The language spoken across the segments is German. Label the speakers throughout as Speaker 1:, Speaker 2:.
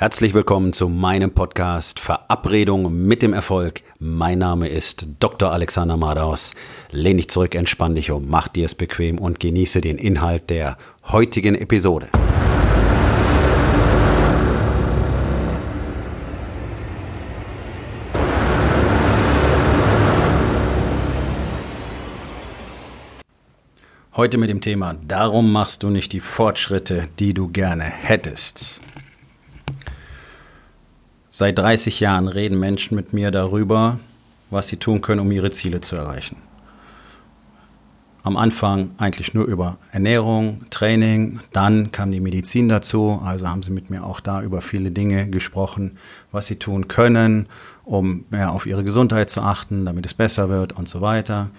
Speaker 1: Herzlich willkommen zu meinem Podcast Verabredung mit dem Erfolg. Mein Name ist Dr. Alexander Madaus. Lehn dich zurück, entspann dich um, mach dir es bequem und genieße den Inhalt der heutigen Episode. Heute mit dem Thema Darum machst du nicht die Fortschritte, die du gerne hättest. Seit 30 Jahren reden Menschen mit mir darüber, was sie tun können, um ihre Ziele zu erreichen. Am Anfang eigentlich nur über Ernährung, Training, dann kam die Medizin dazu, also haben sie mit mir auch da über viele Dinge gesprochen, was sie tun können, um mehr auf ihre Gesundheit zu achten, damit es besser wird und so weiter.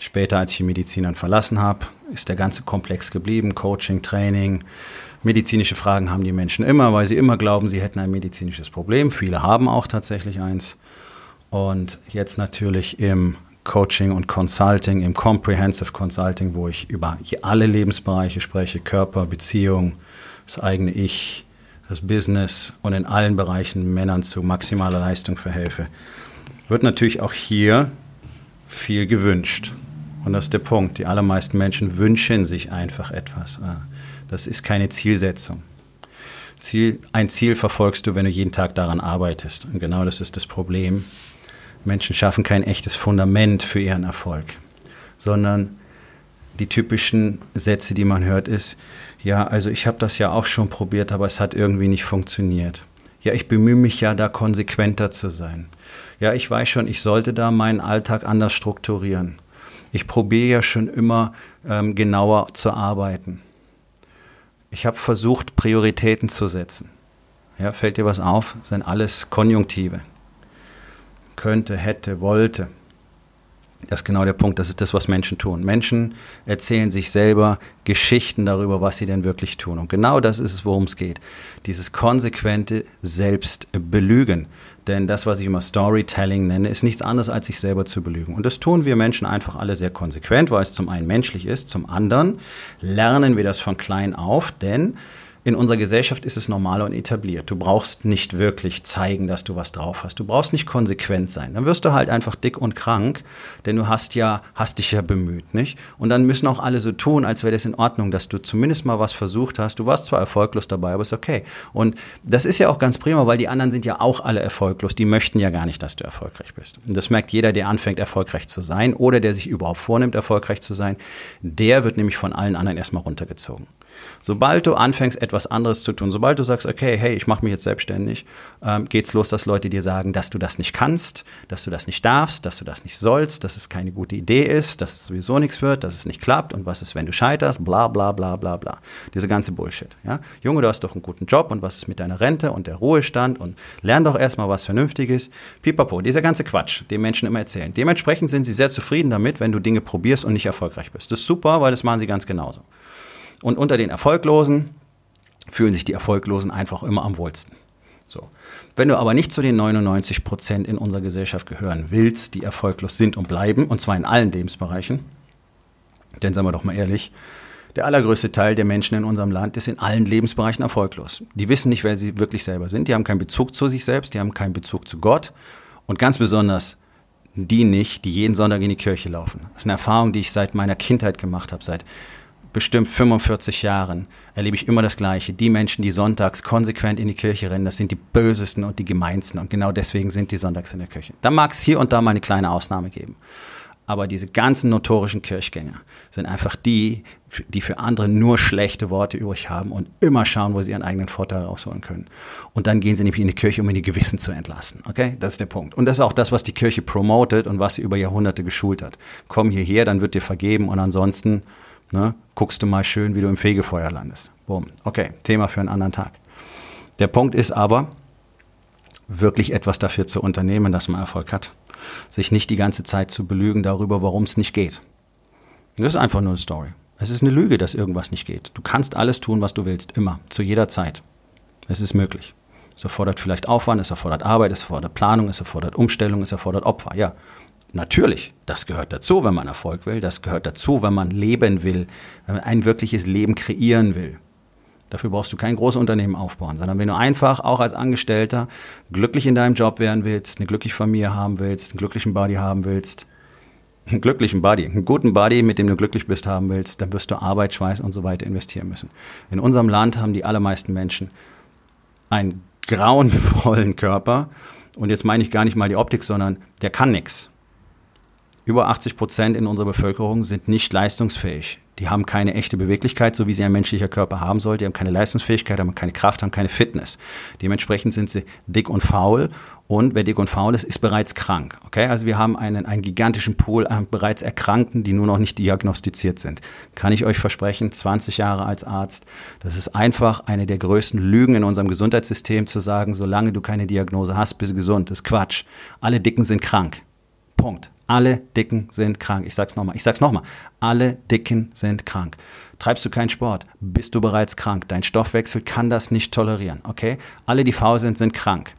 Speaker 1: Später, als ich die Medizin dann verlassen habe, ist der ganze Komplex geblieben, Coaching, Training, Medizinische Fragen haben die Menschen immer, weil sie immer glauben, sie hätten ein medizinisches Problem. Viele haben auch tatsächlich eins. Und jetzt natürlich im Coaching und Consulting, im Comprehensive Consulting, wo ich über alle Lebensbereiche spreche, Körper, Beziehung, das eigene Ich, das Business und in allen Bereichen Männern zu maximaler Leistung verhelfe, wird natürlich auch hier viel gewünscht. Und das ist der Punkt. Die allermeisten Menschen wünschen sich einfach etwas. Das ist keine Zielsetzung. Ziel, ein Ziel verfolgst du, wenn du jeden Tag daran arbeitest. Und genau das ist das Problem. Menschen schaffen kein echtes Fundament für ihren Erfolg, sondern die typischen Sätze, die man hört, ist, ja, also ich habe das ja auch schon probiert, aber es hat irgendwie nicht funktioniert. Ja, ich bemühe mich ja, da konsequenter zu sein. Ja, ich weiß schon, ich sollte da meinen Alltag anders strukturieren. Ich probiere ja schon immer ähm, genauer zu arbeiten. Ich habe versucht, Prioritäten zu setzen. Ja, fällt dir was auf? Sind alles Konjunktive. Könnte, hätte, wollte. Das ist genau der Punkt. Das ist das, was Menschen tun. Menschen erzählen sich selber Geschichten darüber, was sie denn wirklich tun. Und genau das ist es, worum es geht. Dieses konsequente Selbstbelügen. Denn das, was ich immer Storytelling nenne, ist nichts anderes, als sich selber zu belügen. Und das tun wir Menschen einfach alle sehr konsequent, weil es zum einen menschlich ist, zum anderen lernen wir das von klein auf, denn in unserer Gesellschaft ist es normal und etabliert. Du brauchst nicht wirklich zeigen, dass du was drauf hast. Du brauchst nicht konsequent sein. Dann wirst du halt einfach dick und krank, denn du hast ja, hast dich ja bemüht, nicht? Und dann müssen auch alle so tun, als wäre das in Ordnung, dass du zumindest mal was versucht hast. Du warst zwar erfolglos dabei, aber ist okay. Und das ist ja auch ganz prima, weil die anderen sind ja auch alle erfolglos. Die möchten ja gar nicht, dass du erfolgreich bist. Und das merkt jeder, der anfängt, erfolgreich zu sein oder der sich überhaupt vornimmt, erfolgreich zu sein. Der wird nämlich von allen anderen erstmal runtergezogen. Sobald du anfängst, etwas anderes zu tun, sobald du sagst, okay, hey, ich mache mich jetzt selbstständig, ähm, geht's los, dass Leute dir sagen, dass du das nicht kannst, dass du das nicht darfst, dass du das nicht sollst, dass es keine gute Idee ist, dass es sowieso nichts wird, dass es nicht klappt und was ist, wenn du scheiterst, bla bla bla bla bla. Diese ganze Bullshit. Ja? Junge, du hast doch einen guten Job und was ist mit deiner Rente und der Ruhestand und lern doch erstmal was Vernünftiges. Pipapo, dieser ganze Quatsch, den Menschen immer erzählen. Dementsprechend sind sie sehr zufrieden damit, wenn du Dinge probierst und nicht erfolgreich bist. Das ist super, weil das machen sie ganz genauso. Und unter den Erfolglosen fühlen sich die Erfolglosen einfach immer am wohlsten. So. Wenn du aber nicht zu den 99 Prozent in unserer Gesellschaft gehören willst, die erfolglos sind und bleiben, und zwar in allen Lebensbereichen, denn sagen wir doch mal ehrlich, der allergrößte Teil der Menschen in unserem Land ist in allen Lebensbereichen erfolglos. Die wissen nicht, wer sie wirklich selber sind, die haben keinen Bezug zu sich selbst, die haben keinen Bezug zu Gott und ganz besonders die nicht, die jeden Sonntag in die Kirche laufen. Das ist eine Erfahrung, die ich seit meiner Kindheit gemacht habe, seit bestimmt 45 Jahren erlebe ich immer das Gleiche. Die Menschen, die sonntags konsequent in die Kirche rennen, das sind die bösesten und die gemeinsten. Und genau deswegen sind die sonntags in der Kirche. Da mag es hier und da mal eine kleine Ausnahme geben. Aber diese ganzen notorischen Kirchgänger sind einfach die, die für andere nur schlechte Worte übrig haben und immer schauen, wo sie ihren eigenen Vorteil rausholen können. Und dann gehen sie nämlich in die Kirche, um in die Gewissen zu entlassen. Okay? Das ist der Punkt. Und das ist auch das, was die Kirche promotet und was sie über Jahrhunderte geschult hat. Komm hierher, dann wird dir vergeben und ansonsten Ne? Guckst du mal schön, wie du im Fegefeuer landest. Boom. Okay, Thema für einen anderen Tag. Der Punkt ist aber, wirklich etwas dafür zu unternehmen, dass man Erfolg hat. Sich nicht die ganze Zeit zu belügen darüber, warum es nicht geht. Das ist einfach nur eine Story. Es ist eine Lüge, dass irgendwas nicht geht. Du kannst alles tun, was du willst, immer, zu jeder Zeit. Es ist möglich. Es erfordert vielleicht Aufwand, es erfordert Arbeit, es erfordert Planung, es erfordert Umstellung, es erfordert Opfer. Ja, Natürlich, das gehört dazu, wenn man Erfolg will, das gehört dazu, wenn man leben will, wenn man ein wirkliches Leben kreieren will. Dafür brauchst du kein großes Unternehmen aufbauen, sondern wenn du einfach auch als Angestellter glücklich in deinem Job werden willst, eine glückliche Familie haben willst, einen glücklichen Body haben willst, einen glücklichen Body, einen guten Body, mit dem du glücklich bist, haben willst, dann wirst du Arbeit, Schweiß und so weiter investieren müssen. In unserem Land haben die allermeisten Menschen einen grauenvollen Körper und jetzt meine ich gar nicht mal die Optik, sondern der kann nichts. Über 80 Prozent in unserer Bevölkerung sind nicht leistungsfähig. Die haben keine echte Beweglichkeit, so wie sie ein menschlicher Körper haben sollte. Die haben keine Leistungsfähigkeit, haben keine Kraft, haben keine Fitness. Dementsprechend sind sie dick und faul. Und wer dick und faul ist, ist bereits krank. Okay? Also wir haben einen, einen gigantischen Pool an bereits Erkrankten, die nur noch nicht diagnostiziert sind. Kann ich euch versprechen, 20 Jahre als Arzt, das ist einfach eine der größten Lügen in unserem Gesundheitssystem zu sagen, solange du keine Diagnose hast, bist du gesund. Das ist Quatsch. Alle Dicken sind krank. Punkt. Alle Dicken sind krank. Ich sag's nochmal. Ich sag's nochmal. Alle Dicken sind krank. Treibst du keinen Sport, bist du bereits krank. Dein Stoffwechsel kann das nicht tolerieren. Okay? Alle, die faul sind, sind krank.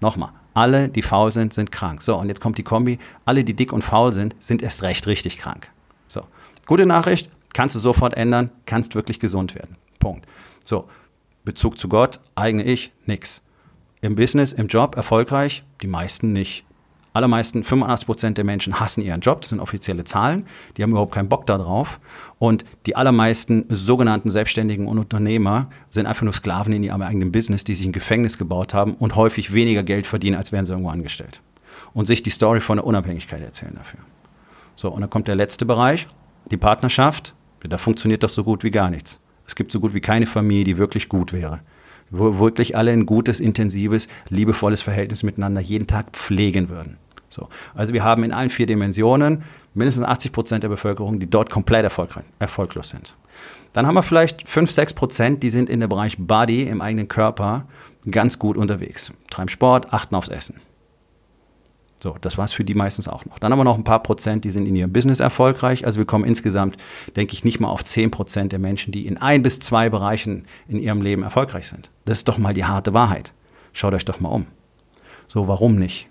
Speaker 1: Nochmal. Alle, die faul sind, sind krank. So, und jetzt kommt die Kombi. Alle, die dick und faul sind, sind erst recht richtig krank. So. Gute Nachricht. Kannst du sofort ändern. Kannst wirklich gesund werden. Punkt. So. Bezug zu Gott, eigene Ich, nix. Im Business, im Job erfolgreich, die meisten nicht allermeisten, 85 Prozent der Menschen hassen ihren Job. Das sind offizielle Zahlen. Die haben überhaupt keinen Bock darauf. Und die allermeisten sogenannten Selbstständigen und Unternehmer sind einfach nur Sklaven in ihrem eigenen Business, die sich ein Gefängnis gebaut haben und häufig weniger Geld verdienen, als wären sie irgendwo angestellt. Und sich die Story von der Unabhängigkeit erzählen dafür. So, und dann kommt der letzte Bereich, die Partnerschaft. Da funktioniert das so gut wie gar nichts. Es gibt so gut wie keine Familie, die wirklich gut wäre wo wirklich alle ein gutes, intensives, liebevolles Verhältnis miteinander jeden Tag pflegen würden. So. Also wir haben in allen vier Dimensionen mindestens 80 Prozent der Bevölkerung, die dort komplett erfolglos sind. Dann haben wir vielleicht 5, 6 Prozent, die sind in der Bereich Body, im eigenen Körper, ganz gut unterwegs. Treiben Sport, achten aufs Essen. So, das war es für die meistens auch noch. Dann haben wir noch ein paar Prozent, die sind in ihrem Business erfolgreich. Also wir kommen insgesamt, denke ich, nicht mal auf 10 Prozent der Menschen, die in ein bis zwei Bereichen in ihrem Leben erfolgreich sind. Das ist doch mal die harte Wahrheit. Schaut euch doch mal um. So, warum nicht?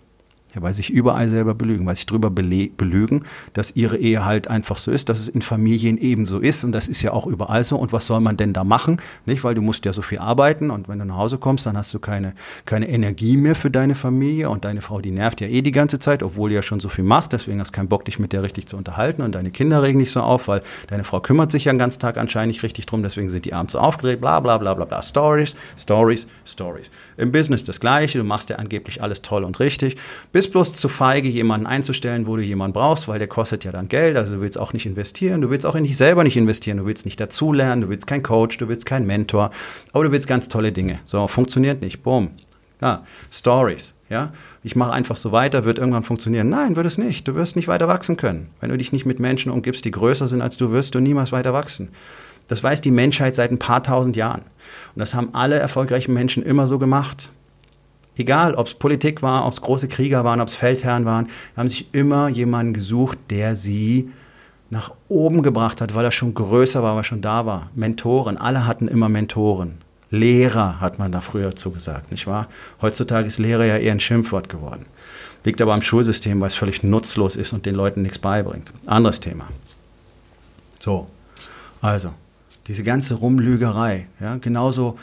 Speaker 1: Ja, weil sich überall selber belügen, weil sich drüber belügen, dass ihre Ehe halt einfach so ist, dass es in Familien ebenso ist. Und das ist ja auch überall so. Und was soll man denn da machen? Nicht, weil du musst ja so viel arbeiten. Und wenn du nach Hause kommst, dann hast du keine, keine Energie mehr für deine Familie. Und deine Frau, die nervt ja eh die ganze Zeit, obwohl du ja schon so viel machst, deswegen hast du keinen Bock, dich mit der richtig zu unterhalten. Und deine Kinder regen nicht so auf, weil deine Frau kümmert sich ja den ganzen Tag anscheinend nicht richtig drum, deswegen sind die abends so aufgedreht, bla bla bla bla bla. Stories, Stories, Stories. Im Business das gleiche, du machst ja angeblich alles toll und richtig, bis bist bloß zu feige, jemanden einzustellen, wo du jemanden brauchst, weil der kostet ja dann Geld. Also du willst auch nicht investieren, du willst auch in dich selber nicht investieren, du willst nicht dazulernen, du willst kein Coach, du willst kein Mentor, aber du willst ganz tolle Dinge. So, funktioniert nicht. Boom. Ja, Stories. Ja, ich mache einfach so weiter, wird irgendwann funktionieren. Nein, wird es nicht. Du wirst nicht weiter wachsen können. Wenn du dich nicht mit Menschen umgibst, die größer sind als du, wirst du niemals weiter wachsen. Das weiß die Menschheit seit ein paar tausend Jahren. Und das haben alle erfolgreichen Menschen immer so gemacht. Egal, ob es Politik war, ob es große Krieger waren, ob es Feldherren waren, haben sich immer jemanden gesucht, der sie nach oben gebracht hat, weil er schon größer war, weil er schon da war. Mentoren, alle hatten immer Mentoren. Lehrer hat man da früher zugesagt, nicht wahr? Heutzutage ist Lehrer ja eher ein Schimpfwort geworden. Liegt aber am Schulsystem, weil es völlig nutzlos ist und den Leuten nichts beibringt. Anderes Thema. So, also, diese ganze Rumlügerei, ja, genauso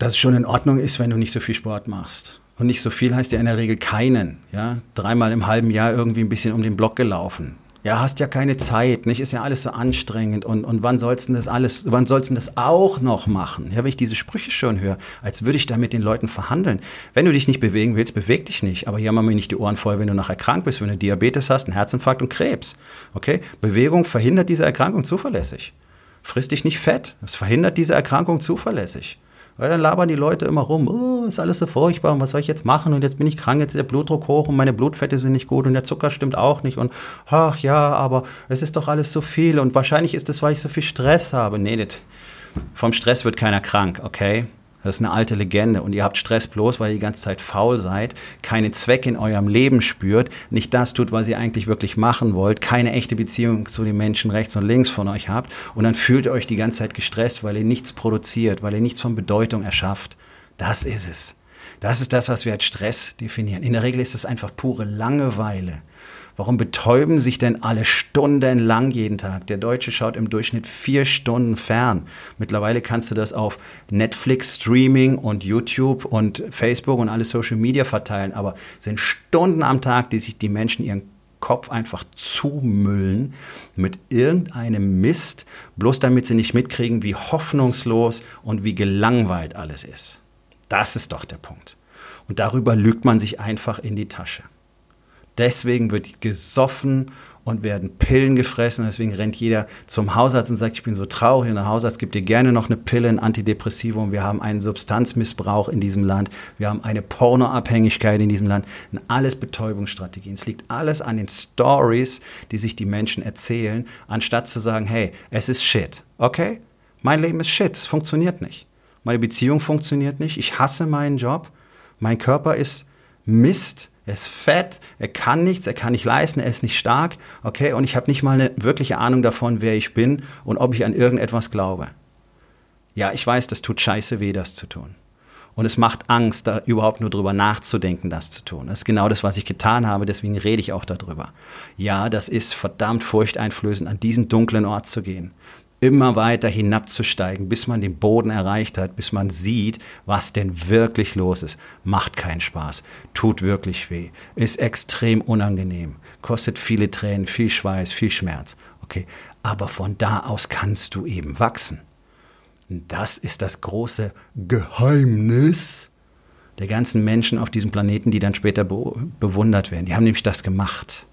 Speaker 1: dass es schon in Ordnung ist, wenn du nicht so viel Sport machst. Und nicht so viel heißt ja in der Regel keinen. Ja? Dreimal im halben Jahr irgendwie ein bisschen um den Block gelaufen. Ja, hast ja keine Zeit, nicht? Ist ja alles so anstrengend. Und, und wann sollst du das alles, wann sollst du das auch noch machen? Ja, wenn ich diese Sprüche schon höre, als würde ich da mit den Leuten verhandeln. Wenn du dich nicht bewegen willst, beweg dich nicht. Aber hier haben wir nicht die Ohren voll, wenn du nachher krank bist, wenn du Diabetes hast, einen Herzinfarkt und Krebs. Okay? Bewegung verhindert diese Erkrankung zuverlässig. Friss dich nicht fett. Das verhindert diese Erkrankung zuverlässig. Weil dann labern die Leute immer rum, oh, ist alles so furchtbar und was soll ich jetzt machen und jetzt bin ich krank, jetzt ist der Blutdruck hoch und meine Blutfette sind nicht gut und der Zucker stimmt auch nicht und ach ja, aber es ist doch alles so viel und wahrscheinlich ist es, weil ich so viel Stress habe. Nee, das, vom Stress wird keiner krank, okay? Das ist eine alte Legende und ihr habt Stress bloß, weil ihr die ganze Zeit faul seid, keine Zweck in eurem Leben spürt, nicht das tut, was ihr eigentlich wirklich machen wollt, keine echte Beziehung zu den Menschen rechts und links von euch habt und dann fühlt ihr euch die ganze Zeit gestresst, weil ihr nichts produziert, weil ihr nichts von Bedeutung erschafft. Das ist es. Das ist das, was wir als Stress definieren. In der Regel ist es einfach pure Langeweile Warum betäuben sich denn alle stundenlang jeden Tag? Der Deutsche schaut im Durchschnitt vier Stunden fern. Mittlerweile kannst du das auf Netflix, Streaming und YouTube und Facebook und alle Social Media verteilen, aber es sind Stunden am Tag, die sich die Menschen ihren Kopf einfach zumüllen mit irgendeinem Mist, bloß damit sie nicht mitkriegen, wie hoffnungslos und wie gelangweilt alles ist. Das ist doch der Punkt. Und darüber lügt man sich einfach in die Tasche. Deswegen wird gesoffen und werden Pillen gefressen. Deswegen rennt jeder zum Hausarzt und sagt, ich bin so traurig. Und der Hausarzt gibt dir gerne noch eine Pille, ein Antidepressivum. Wir haben einen Substanzmissbrauch in diesem Land. Wir haben eine Pornoabhängigkeit in diesem Land. Und alles Betäubungsstrategien. Es liegt alles an den Stories, die sich die Menschen erzählen, anstatt zu sagen, hey, es ist Shit. Okay? Mein Leben ist Shit. Es funktioniert nicht. Meine Beziehung funktioniert nicht. Ich hasse meinen Job. Mein Körper ist Mist er ist fett, er kann nichts, er kann nicht leisten, er ist nicht stark, okay, und ich habe nicht mal eine wirkliche Ahnung davon, wer ich bin und ob ich an irgendetwas glaube. Ja, ich weiß, das tut scheiße weh, das zu tun. Und es macht Angst, da überhaupt nur drüber nachzudenken, das zu tun. Das ist genau das, was ich getan habe, deswegen rede ich auch darüber. Ja, das ist verdammt furchteinflößend, an diesen dunklen Ort zu gehen immer weiter hinabzusteigen, bis man den Boden erreicht hat, bis man sieht, was denn wirklich los ist. Macht keinen Spaß, tut wirklich weh, ist extrem unangenehm, kostet viele Tränen, viel Schweiß, viel Schmerz. Okay, aber von da aus kannst du eben wachsen. Das ist das große Geheimnis der ganzen Menschen auf diesem Planeten, die dann später bewundert werden. Die haben nämlich das gemacht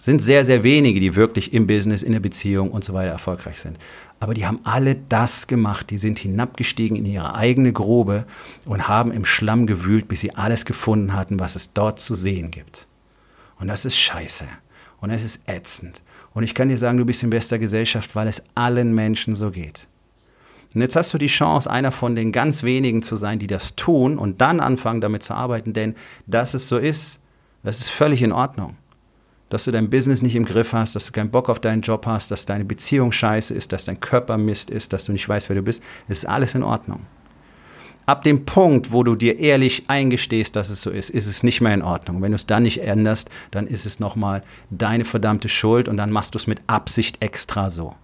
Speaker 1: sind sehr, sehr wenige, die wirklich im Business, in der Beziehung und so weiter erfolgreich sind. Aber die haben alle das gemacht. Die sind hinabgestiegen in ihre eigene Grube und haben im Schlamm gewühlt, bis sie alles gefunden hatten, was es dort zu sehen gibt. Und das ist scheiße. Und es ist ätzend. Und ich kann dir sagen, du bist in bester Gesellschaft, weil es allen Menschen so geht. Und jetzt hast du die Chance, einer von den ganz wenigen zu sein, die das tun und dann anfangen, damit zu arbeiten, denn dass es so ist, das ist völlig in Ordnung dass du dein Business nicht im Griff hast, dass du keinen Bock auf deinen Job hast, dass deine Beziehung scheiße ist, dass dein Körper Mist ist, dass du nicht weißt, wer du bist, ist alles in Ordnung. Ab dem Punkt, wo du dir ehrlich eingestehst, dass es so ist, ist es nicht mehr in Ordnung. Wenn du es dann nicht änderst, dann ist es nochmal deine verdammte Schuld und dann machst du es mit Absicht extra so.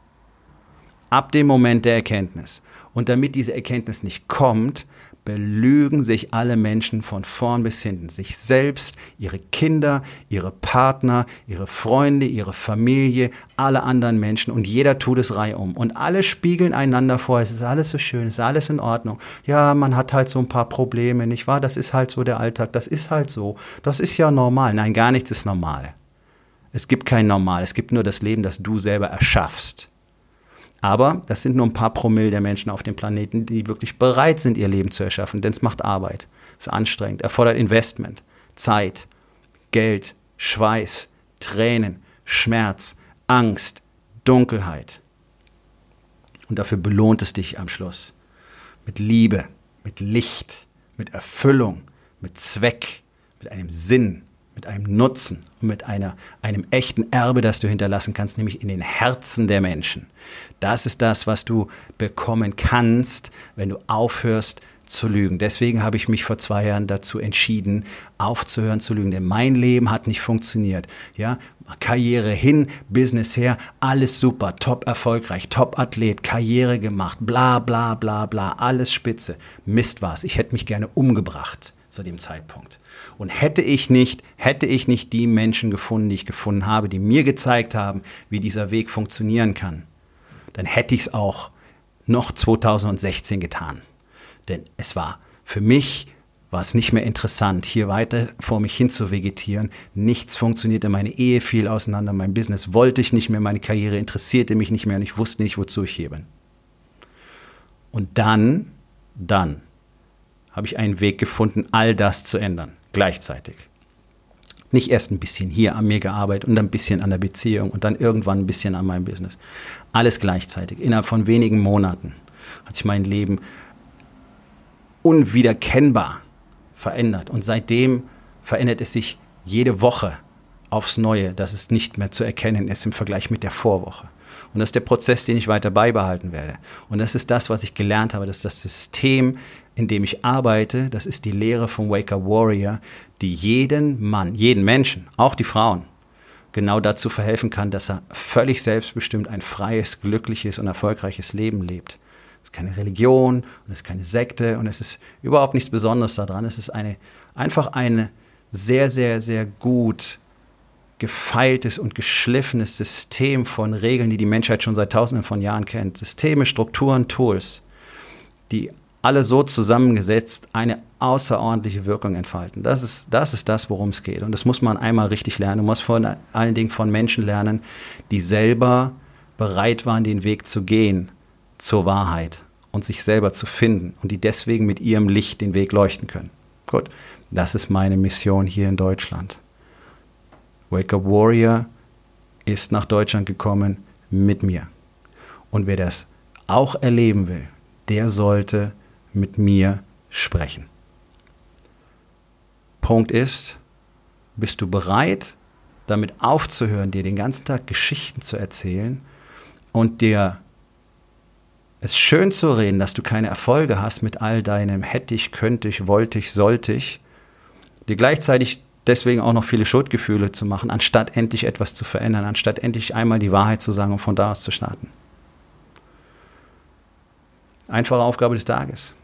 Speaker 1: Ab dem Moment der Erkenntnis. Und damit diese Erkenntnis nicht kommt, belügen sich alle Menschen von vorn bis hinten. Sich selbst, ihre Kinder, ihre Partner, ihre Freunde, ihre Familie, alle anderen Menschen und jeder tut es reihum. Und alle spiegeln einander vor, es ist alles so schön, es ist alles in Ordnung. Ja, man hat halt so ein paar Probleme, nicht wahr? Das ist halt so der Alltag, das ist halt so. Das ist ja normal. Nein, gar nichts ist normal. Es gibt kein Normal, es gibt nur das Leben, das du selber erschaffst. Aber das sind nur ein paar Promille der Menschen auf dem Planeten, die wirklich bereit sind, ihr Leben zu erschaffen, denn es macht Arbeit, es ist anstrengend, erfordert Investment, Zeit, Geld, Schweiß, Tränen, Schmerz, Angst, Dunkelheit. Und dafür belohnt es dich am Schluss mit Liebe, mit Licht, mit Erfüllung, mit Zweck, mit einem Sinn, mit einem Nutzen und mit einer, einem echten Erbe, das du hinterlassen kannst, nämlich in den Herzen der Menschen. Das ist das, was du bekommen kannst, wenn du aufhörst zu lügen. Deswegen habe ich mich vor zwei Jahren dazu entschieden, aufzuhören zu lügen, denn mein Leben hat nicht funktioniert. Ja, Karriere hin, Business her, alles super, top erfolgreich, top Athlet, Karriere gemacht, bla bla bla bla, alles spitze. Mist war's. Ich hätte mich gerne umgebracht zu dem Zeitpunkt. Und hätte ich nicht, hätte ich nicht die Menschen gefunden, die ich gefunden habe, die mir gezeigt haben, wie dieser Weg funktionieren kann, dann hätte ich es auch noch 2016 getan. Denn es war für mich war es nicht mehr interessant, hier weiter vor mich hin zu vegetieren. Nichts funktionierte, meine Ehe fiel auseinander, mein Business wollte ich nicht mehr, meine Karriere interessierte mich nicht mehr und ich wusste nicht, wozu ich hier bin. Und dann, dann habe ich einen Weg gefunden, all das zu ändern, gleichzeitig. Nicht erst ein bisschen hier an mir gearbeitet und ein bisschen an der Beziehung und dann irgendwann ein bisschen an meinem Business. Alles gleichzeitig. Innerhalb von wenigen Monaten hat sich mein Leben unwiederkennbar verändert. Und seitdem verändert es sich jede Woche aufs Neue, dass es nicht mehr zu erkennen ist im Vergleich mit der Vorwoche. Und das ist der Prozess, den ich weiter beibehalten werde. Und das ist das, was ich gelernt habe, das ist das System, in dem ich arbeite. Das ist die Lehre vom Waker Warrior, die jeden Mann, jeden Menschen, auch die Frauen, genau dazu verhelfen kann, dass er völlig selbstbestimmt ein freies, glückliches und erfolgreiches Leben lebt. Es ist keine Religion und es ist keine Sekte und es ist überhaupt nichts Besonderes daran. Es ist eine, einfach ein sehr, sehr, sehr gut gefeiltes und geschliffenes System von Regeln, die die Menschheit schon seit tausenden von Jahren kennt. Systeme, Strukturen, Tools, die alle so zusammengesetzt eine außerordentliche Wirkung entfalten. Das ist, das ist das, worum es geht. Und das muss man einmal richtig lernen. Man muss vor allen Dingen von Menschen lernen, die selber bereit waren, den Weg zu gehen zur Wahrheit und sich selber zu finden und die deswegen mit ihrem Licht den Weg leuchten können. Gut, das ist meine Mission hier in Deutschland. Wake Up Warrior ist nach Deutschland gekommen mit mir. Und wer das auch erleben will, der sollte mit mir sprechen. Punkt ist, bist du bereit, damit aufzuhören, dir den ganzen Tag Geschichten zu erzählen und dir es schön zu reden, dass du keine Erfolge hast mit all deinem hätte ich, könnte ich, wollte ich, sollte ich, dir gleichzeitig deswegen auch noch viele Schuldgefühle zu machen, anstatt endlich etwas zu verändern, anstatt endlich einmal die Wahrheit zu sagen und von da aus zu starten. Einfache Aufgabe des Tages.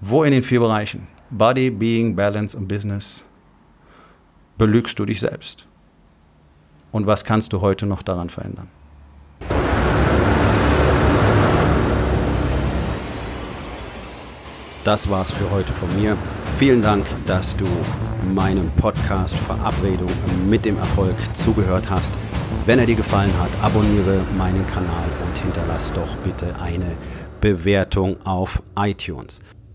Speaker 1: Wo in den vier Bereichen Body, Being, Balance und Business belügst du dich selbst? Und was kannst du heute noch daran verändern? Das war's für heute von mir. Vielen Dank, dass du meinem Podcast Verabredung mit dem Erfolg zugehört hast. Wenn er dir gefallen hat, abonniere meinen Kanal und hinterlass doch bitte eine Bewertung auf iTunes.